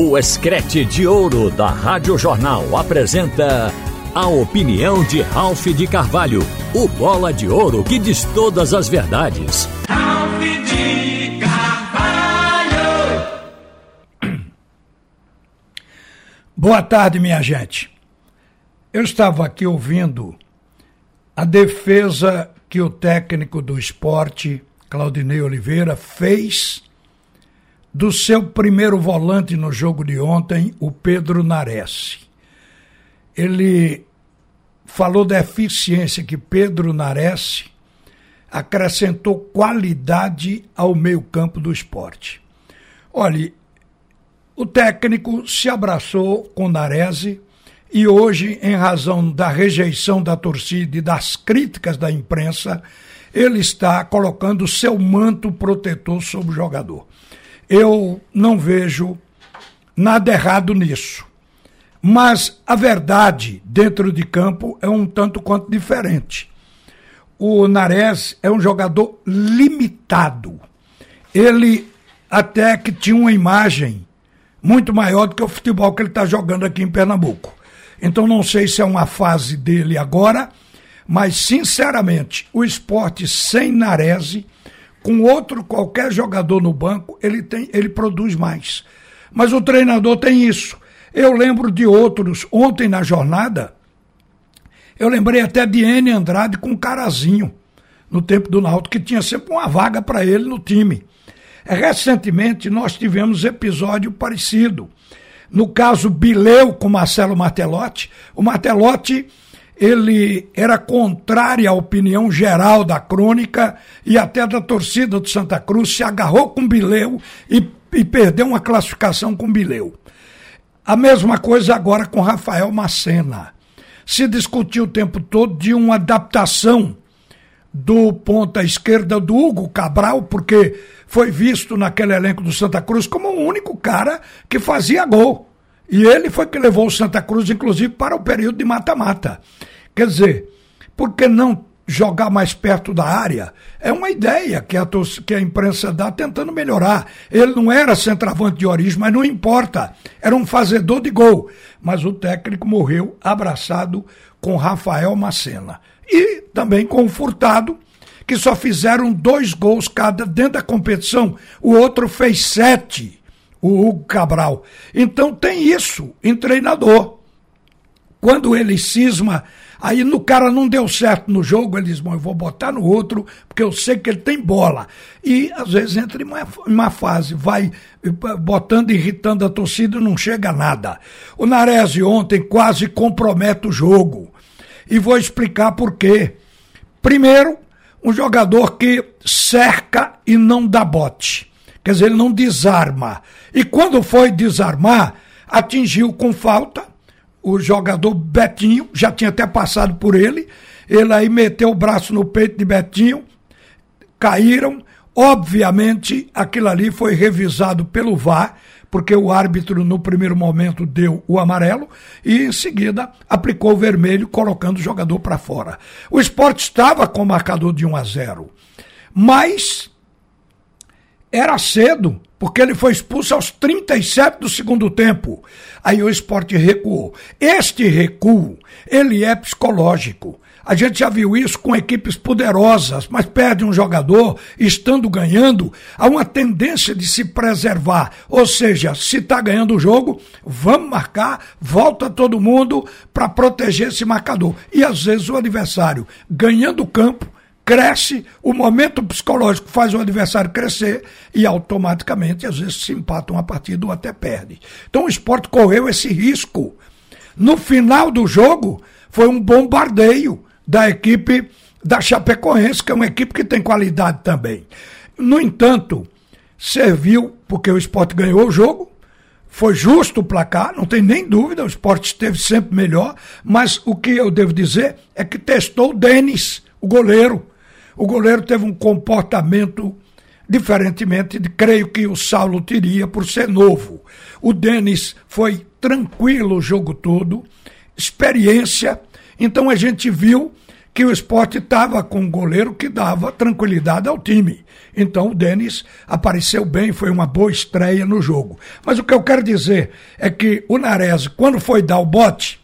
O Escrete de Ouro da Rádio Jornal apresenta a opinião de Ralph de Carvalho, o bola de ouro que diz todas as verdades. Ralph de Carvalho! Boa tarde, minha gente. Eu estava aqui ouvindo a defesa que o técnico do esporte, Claudinei Oliveira, fez do seu primeiro volante no jogo de ontem, o Pedro Nares. Ele falou da eficiência que Pedro Nares acrescentou qualidade ao meio-campo do esporte. Olhe, o técnico se abraçou com Nares e hoje, em razão da rejeição da torcida e das críticas da imprensa, ele está colocando seu manto protetor sobre o jogador. Eu não vejo nada errado nisso. Mas a verdade dentro de campo é um tanto quanto diferente. O Nares é um jogador limitado. Ele até que tinha uma imagem muito maior do que o futebol que ele está jogando aqui em Pernambuco. Então não sei se é uma fase dele agora, mas sinceramente, o esporte sem Narese, com outro qualquer jogador no banco, ele tem, ele produz mais. Mas o treinador tem isso. Eu lembro de outros ontem na jornada. Eu lembrei até de N Andrade com Carazinho no tempo do Náutico que tinha sempre uma vaga para ele no time. Recentemente nós tivemos episódio parecido. No caso Bileu com Marcelo Martelotti, o Martelotti ele era contrário à opinião geral da crônica e até da torcida do Santa Cruz, se agarrou com Bileu e, e perdeu uma classificação com Bileu. A mesma coisa agora com Rafael Macena. Se discutiu o tempo todo de uma adaptação do ponta esquerda do Hugo Cabral, porque foi visto naquele elenco do Santa Cruz como o único cara que fazia gol. E ele foi que levou o Santa Cruz, inclusive, para o período de mata-mata. Quer dizer, por que não jogar mais perto da área? É uma ideia que a, que a imprensa dá tentando melhorar. Ele não era centroavante de origem, mas não importa. Era um fazedor de gol. Mas o técnico morreu abraçado com Rafael Macena. E também com o Furtado, que só fizeram dois gols cada dentro da competição. O outro fez sete, o Hugo Cabral. Então tem isso em treinador. Quando ele cisma, aí no cara não deu certo no jogo, ele diz: Bom, eu vou botar no outro, porque eu sei que ele tem bola. E às vezes entra em uma, uma fase, vai botando, irritando a torcida e não chega a nada. O Narese ontem quase compromete o jogo. E vou explicar por quê. Primeiro, um jogador que cerca e não dá bote. Quer dizer, ele não desarma. E quando foi desarmar, atingiu com falta o jogador Betinho, já tinha até passado por ele. Ele aí meteu o braço no peito de Betinho, caíram. Obviamente, aquilo ali foi revisado pelo VAR porque o árbitro no primeiro momento deu o amarelo e em seguida aplicou o vermelho, colocando o jogador para fora. O esporte estava com o marcador de 1 a 0, mas era cedo, porque ele foi expulso aos 37 do segundo tempo. Aí o esporte recuou. Este recuo, ele é psicológico. A gente já viu isso com equipes poderosas, mas perde um jogador, estando ganhando, há uma tendência de se preservar. Ou seja, se está ganhando o jogo, vamos marcar, volta todo mundo para proteger esse marcador. E às vezes o adversário, ganhando o campo, cresce, o momento psicológico faz o adversário crescer e automaticamente, às vezes, se empata uma partida ou até perde. Então o esporte correu esse risco. No final do jogo, foi um bombardeio da equipe da Chapecoense, que é uma equipe que tem qualidade também. No entanto, serviu porque o esporte ganhou o jogo, foi justo o placar, não tem nem dúvida, o esporte esteve sempre melhor, mas o que eu devo dizer é que testou o Denis, o goleiro. O goleiro teve um comportamento diferentemente de creio que o Saulo teria por ser novo. O Denis foi tranquilo o jogo todo, experiência. Então a gente viu que o esporte estava com um goleiro que dava tranquilidade ao time. Então o Denis apareceu bem, foi uma boa estreia no jogo. Mas o que eu quero dizer é que o Nares, quando foi dar o bote,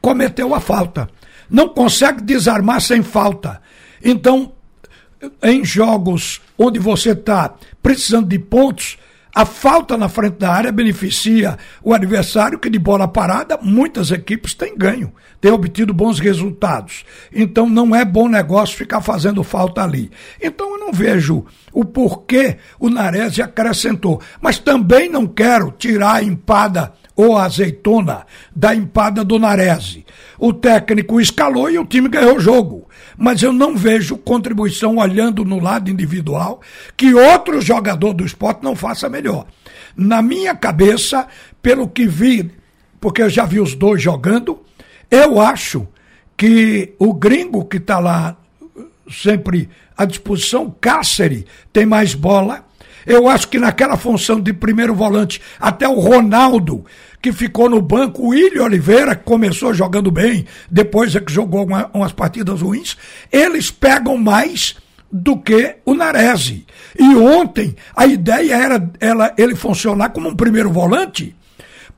cometeu a falta. Não consegue desarmar sem falta. Então, em jogos onde você está precisando de pontos, a falta na frente da área beneficia o adversário, que de bola parada, muitas equipes têm ganho, têm obtido bons resultados. Então não é bom negócio ficar fazendo falta ali. Então eu não vejo o porquê o Nares acrescentou. Mas também não quero tirar a empada ou a azeitona da empada do Narese. O técnico escalou e o time ganhou o jogo. Mas eu não vejo contribuição olhando no lado individual que outro jogador do esporte não faça melhor. Na minha cabeça, pelo que vi, porque eu já vi os dois jogando, eu acho que o gringo que está lá sempre à disposição, Cáceres, tem mais bola eu acho que naquela função de primeiro volante, até o Ronaldo, que ficou no banco, o William Oliveira, que começou jogando bem, depois é que jogou uma, umas partidas ruins, eles pegam mais do que o Narese. E ontem a ideia era ela, ele funcionar como um primeiro volante,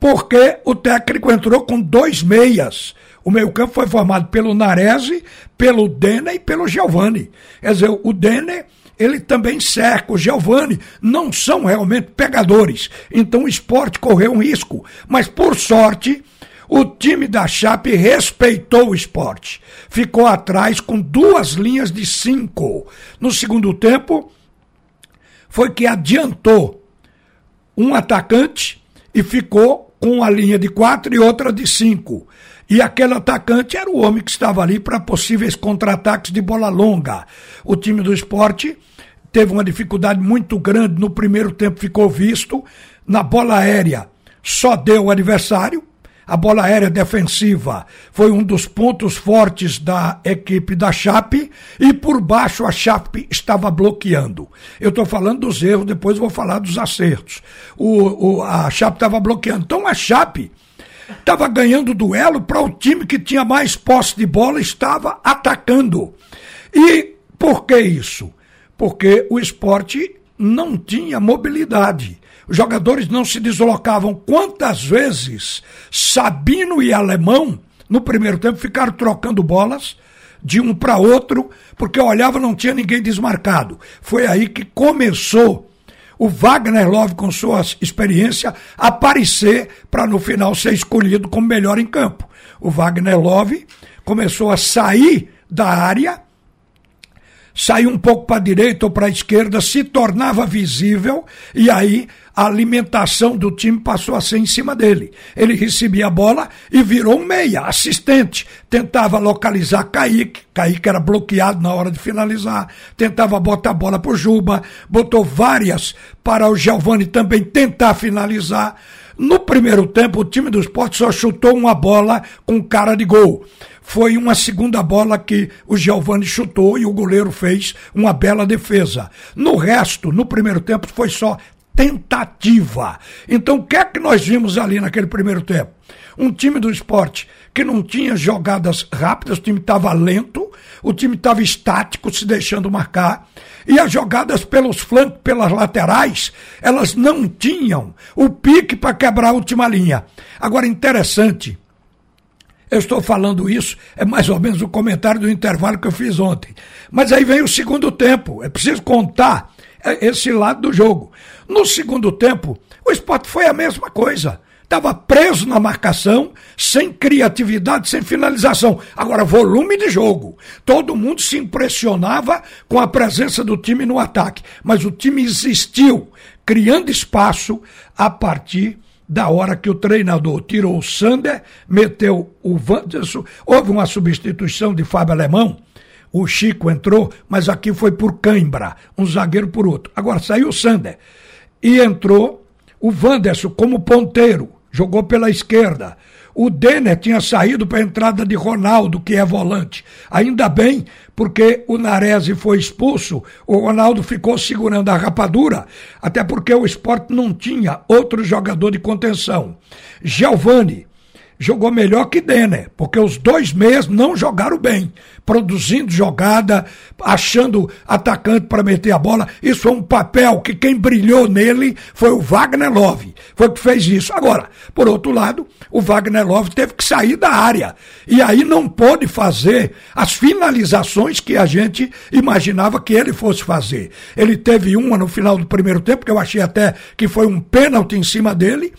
porque o técnico entrou com dois meias. O meio-campo foi formado pelo Narese, pelo Dene e pelo Giovani. Quer dizer, o Dene ele também cerca. O Giovani não são realmente pegadores. Então o esporte correu um risco. Mas por sorte, o time da Chape respeitou o esporte. Ficou atrás com duas linhas de cinco. No segundo tempo, foi que adiantou um atacante e ficou com a linha de quatro e outra de cinco. E aquele atacante era o homem que estava ali para possíveis contra-ataques de bola longa. O time do esporte teve uma dificuldade muito grande no primeiro tempo, ficou visto. Na bola aérea, só deu o adversário. A bola aérea defensiva foi um dos pontos fortes da equipe da Chape e por baixo a Chape estava bloqueando. Eu estou falando dos erros, depois vou falar dos acertos. O, o a Chape estava bloqueando. Então a Chape estava ganhando duelo para o time que tinha mais posse de bola estava atacando. E por que isso? porque o esporte não tinha mobilidade. Os jogadores não se deslocavam. Quantas vezes Sabino e Alemão, no primeiro tempo, ficaram trocando bolas de um para outro, porque olhava não tinha ninguém desmarcado. Foi aí que começou o Wagner Love, com sua experiência, aparecer para no final ser escolhido como melhor em campo. O Wagner Love começou a sair da área saía um pouco para a direita ou para a esquerda, se tornava visível e aí a alimentação do time passou a ser em cima dele. Ele recebia a bola e virou um meia, assistente. Tentava localizar Kaique, Kaique era bloqueado na hora de finalizar. Tentava botar a bola para Juba, botou várias para o Giovani também tentar finalizar. No primeiro tempo, o time do esporte só chutou uma bola com cara de gol foi uma segunda bola que o Giovani chutou e o goleiro fez uma bela defesa. No resto, no primeiro tempo, foi só tentativa. Então, o que é que nós vimos ali naquele primeiro tempo? Um time do esporte que não tinha jogadas rápidas, o time estava lento, o time estava estático, se deixando marcar, e as jogadas pelos flancos, pelas laterais, elas não tinham o pique para quebrar a última linha. Agora, interessante, eu estou falando isso, é mais ou menos o comentário do intervalo que eu fiz ontem. Mas aí vem o segundo tempo, é preciso contar é, esse lado do jogo. No segundo tempo, o esporte foi a mesma coisa. Estava preso na marcação, sem criatividade, sem finalização. Agora, volume de jogo. Todo mundo se impressionava com a presença do time no ataque. Mas o time existiu, criando espaço a partir da hora que o treinador tirou o Sander, meteu o Wanderson, houve uma substituição de Fábio Alemão, o Chico entrou, mas aqui foi por cãibra, um zagueiro por outro. Agora saiu o Sander e entrou o Wanderson como ponteiro, jogou pela esquerda. O Denner tinha saído para a entrada de Ronaldo, que é volante. Ainda bem, porque o Narese foi expulso, o Ronaldo ficou segurando a rapadura, até porque o esporte não tinha outro jogador de contenção. Giovani jogou melhor que Denner, porque os dois meias não jogaram bem, produzindo jogada, achando atacante para meter a bola. Isso é um papel que quem brilhou nele foi o Wagner Love, foi que fez isso. Agora, por outro lado, o Wagner Love teve que sair da área e aí não pôde fazer as finalizações que a gente imaginava que ele fosse fazer. Ele teve uma no final do primeiro tempo, que eu achei até que foi um pênalti em cima dele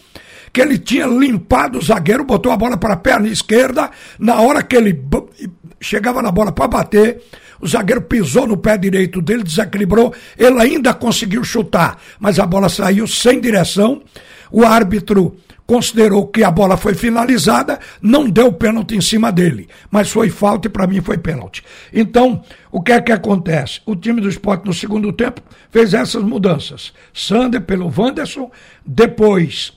que ele tinha limpado o zagueiro, botou a bola para a perna esquerda, na hora que ele chegava na bola para bater, o zagueiro pisou no pé direito dele, desequilibrou, ele ainda conseguiu chutar, mas a bola saiu sem direção. O árbitro considerou que a bola foi finalizada, não deu pênalti em cima dele, mas foi falta e para mim foi pênalti. Então, o que é que acontece? O time do esporte no segundo tempo fez essas mudanças. Sander pelo Wanderson, depois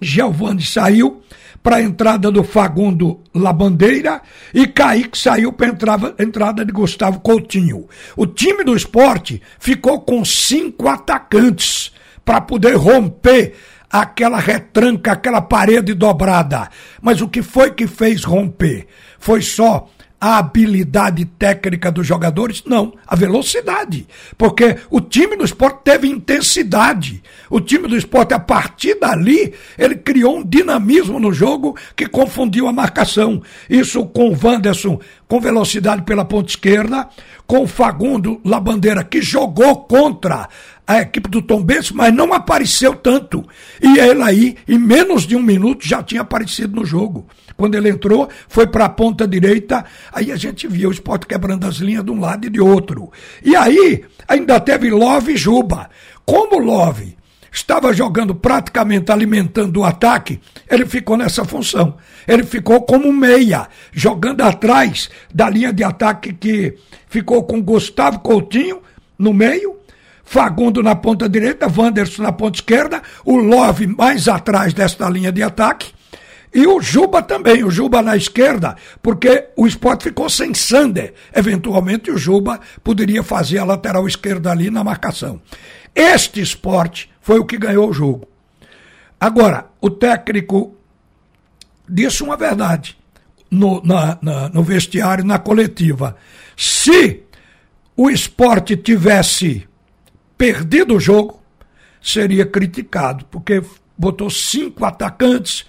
Giovanni saiu para a entrada do Fagundo Labandeira e Kaique saiu para a entrada de Gustavo Coutinho. O time do esporte ficou com cinco atacantes para poder romper aquela retranca, aquela parede dobrada. Mas o que foi que fez romper? Foi só a habilidade técnica dos jogadores? Não, a velocidade. Porque o time do esporte teve intensidade. O time do esporte, a partir dali, ele criou um dinamismo no jogo que confundiu a marcação. Isso com o Wanderson com velocidade pela ponta esquerda, com o Fagundo Labandeira, que jogou contra a equipe do Tom Benz, mas não apareceu tanto. E ele aí, em menos de um minuto, já tinha aparecido no jogo. Quando ele entrou, foi para a ponta direita, aí a gente via o esporte quebrando as linhas de um lado e de outro. E aí, ainda teve Love e Juba. Como Love estava jogando praticamente alimentando o ataque, ele ficou nessa função. Ele ficou como meia, jogando atrás da linha de ataque que ficou com Gustavo Coutinho no meio, Fagundo na ponta direita, Wanderson na ponta esquerda, o Love mais atrás desta linha de ataque e o Juba também, o Juba na esquerda, porque o esporte ficou sem Sander. Eventualmente o Juba poderia fazer a lateral esquerda ali na marcação. Este esporte foi o que ganhou o jogo. Agora, o técnico disse uma verdade no, na, na, no vestiário, na coletiva. Se o esporte tivesse perdido o jogo, seria criticado, porque botou cinco atacantes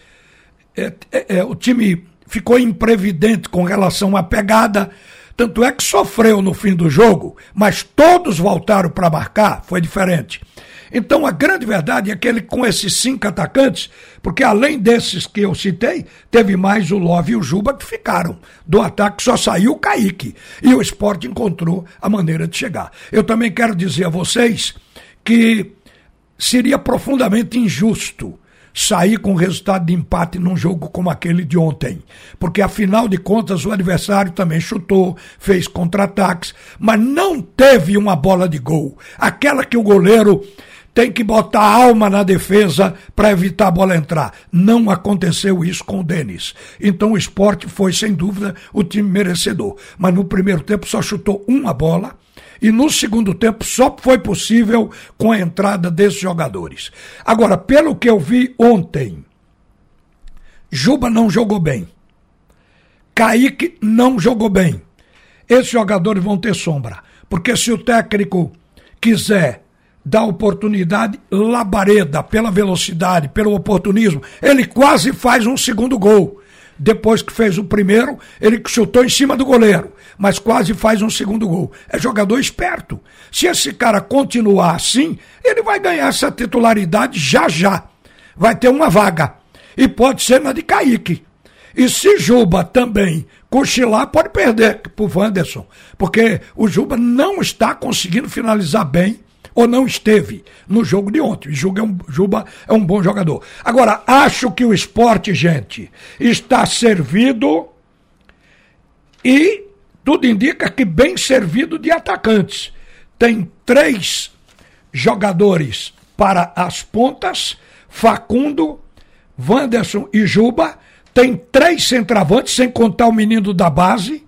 é, é, é, o time ficou imprevidente com relação à pegada. Tanto é que sofreu no fim do jogo, mas todos voltaram para marcar, foi diferente. Então a grande verdade é que ele, com esses cinco atacantes, porque além desses que eu citei, teve mais o Love e o Juba que ficaram. Do ataque só saiu o Kaique. E o esporte encontrou a maneira de chegar. Eu também quero dizer a vocês que seria profundamente injusto sair com resultado de empate num jogo como aquele de ontem. Porque, afinal de contas, o adversário também chutou, fez contra-ataques, mas não teve uma bola de gol. Aquela que o goleiro tem que botar alma na defesa para evitar a bola entrar. Não aconteceu isso com o Denis. Então o esporte foi, sem dúvida, o time merecedor. Mas no primeiro tempo só chutou uma bola e no segundo tempo só foi possível com a entrada desses jogadores. Agora, pelo que eu vi ontem, Juba não jogou bem. Kaique não jogou bem. Esses jogadores vão ter sombra. Porque se o técnico quiser dar oportunidade, Labareda, pela velocidade, pelo oportunismo, ele quase faz um segundo gol. Depois que fez o primeiro, ele chutou em cima do goleiro, mas quase faz um segundo gol. É jogador esperto. Se esse cara continuar assim, ele vai ganhar essa titularidade já já. Vai ter uma vaga. E pode ser na de Kaique. E se Juba também cochilar, pode perder pro Wanderson. Porque o Juba não está conseguindo finalizar bem ou não esteve no jogo de ontem. Juba é um, Juba é um bom jogador. Agora, acho que o esporte, gente, está servido e tudo indica que bem servido de atacantes. Tem três jogadores para as pontas: Facundo, Wanderson e Juba. Tem três centravantes, sem contar o menino da base.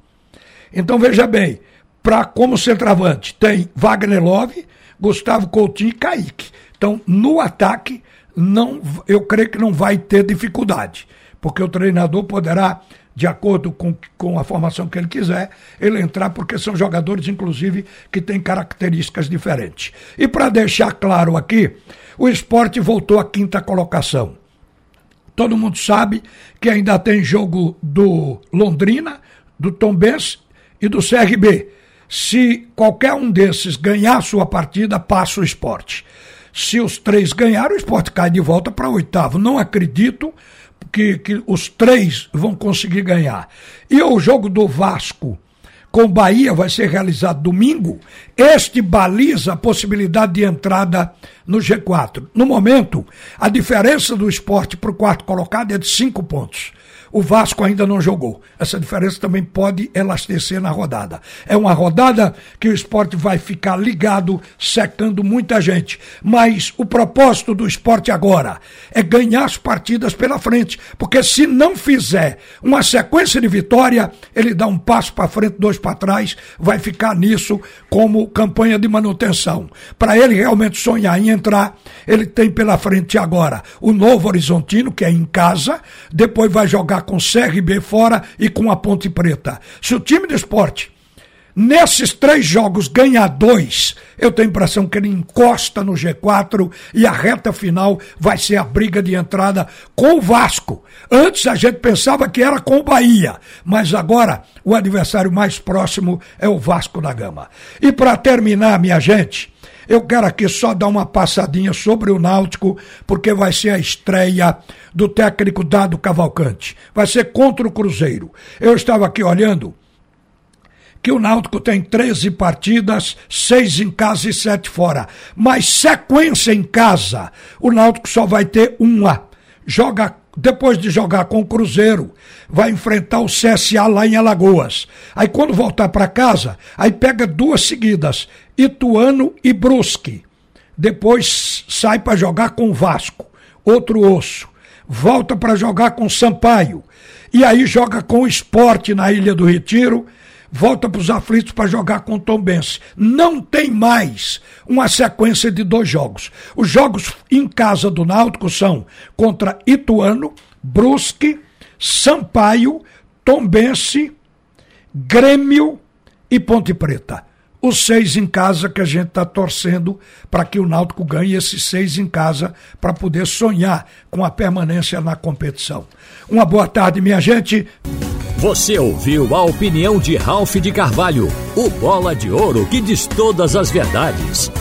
Então veja bem, para como centravante tem Wagner Love, Gustavo Coutinho e Kaique. Então, no ataque, não, eu creio que não vai ter dificuldade. porque o treinador poderá de acordo com, com a formação que ele quiser, ele entrar, porque são jogadores, inclusive, que têm características diferentes. E para deixar claro aqui, o esporte voltou à quinta colocação. Todo mundo sabe que ainda tem jogo do Londrina, do Tombense e do CRB. Se qualquer um desses ganhar sua partida, passa o esporte. Se os três ganharem, o esporte cai de volta para oitavo. Não acredito que, que os três vão conseguir ganhar. E o jogo do Vasco com Bahia vai ser realizado domingo. Este baliza a possibilidade de entrada no G4. No momento, a diferença do esporte para o quarto colocado é de cinco pontos o Vasco ainda não jogou. Essa diferença também pode elastecer na rodada. É uma rodada que o esporte vai ficar ligado, secando muita gente. Mas o propósito do esporte agora é ganhar as partidas pela frente. Porque se não fizer uma sequência de vitória, ele dá um passo para frente, dois para trás, vai ficar nisso como campanha de manutenção. Para ele realmente sonhar em entrar, ele tem pela frente agora o Novo Horizontino, que é em casa, depois vai jogar jogar com CRB fora e com a Ponte Preta. Se o time do esporte, nesses três jogos, ganhar dois, eu tenho a impressão que ele encosta no G4 e a reta final vai ser a briga de entrada com o Vasco. Antes a gente pensava que era com o Bahia, mas agora o adversário mais próximo é o Vasco da Gama. E para terminar, minha gente. Eu quero aqui só dar uma passadinha sobre o Náutico, porque vai ser a estreia do técnico Dado Cavalcante. Vai ser contra o Cruzeiro. Eu estava aqui olhando que o Náutico tem 13 partidas, 6 em casa e 7 fora. Mas sequência em casa, o Náutico só vai ter uma. Joga depois de jogar com o Cruzeiro, vai enfrentar o CSA lá em Alagoas. Aí quando voltar para casa, aí pega duas seguidas, Ituano e Brusque. Depois sai para jogar com o Vasco, outro osso. Volta para jogar com o Sampaio. E aí joga com o Esporte na Ilha do Retiro volta para os aflitos para jogar com o Tombense. Não tem mais uma sequência de dois jogos. Os jogos em casa do Náutico são contra Ituano, Brusque, Sampaio, Tombense, Grêmio e Ponte Preta. Os seis em casa que a gente está torcendo para que o Náutico ganhe esses seis em casa para poder sonhar com a permanência na competição. Uma boa tarde, minha gente. Você ouviu a opinião de Ralph de Carvalho, o bola de ouro que diz todas as verdades.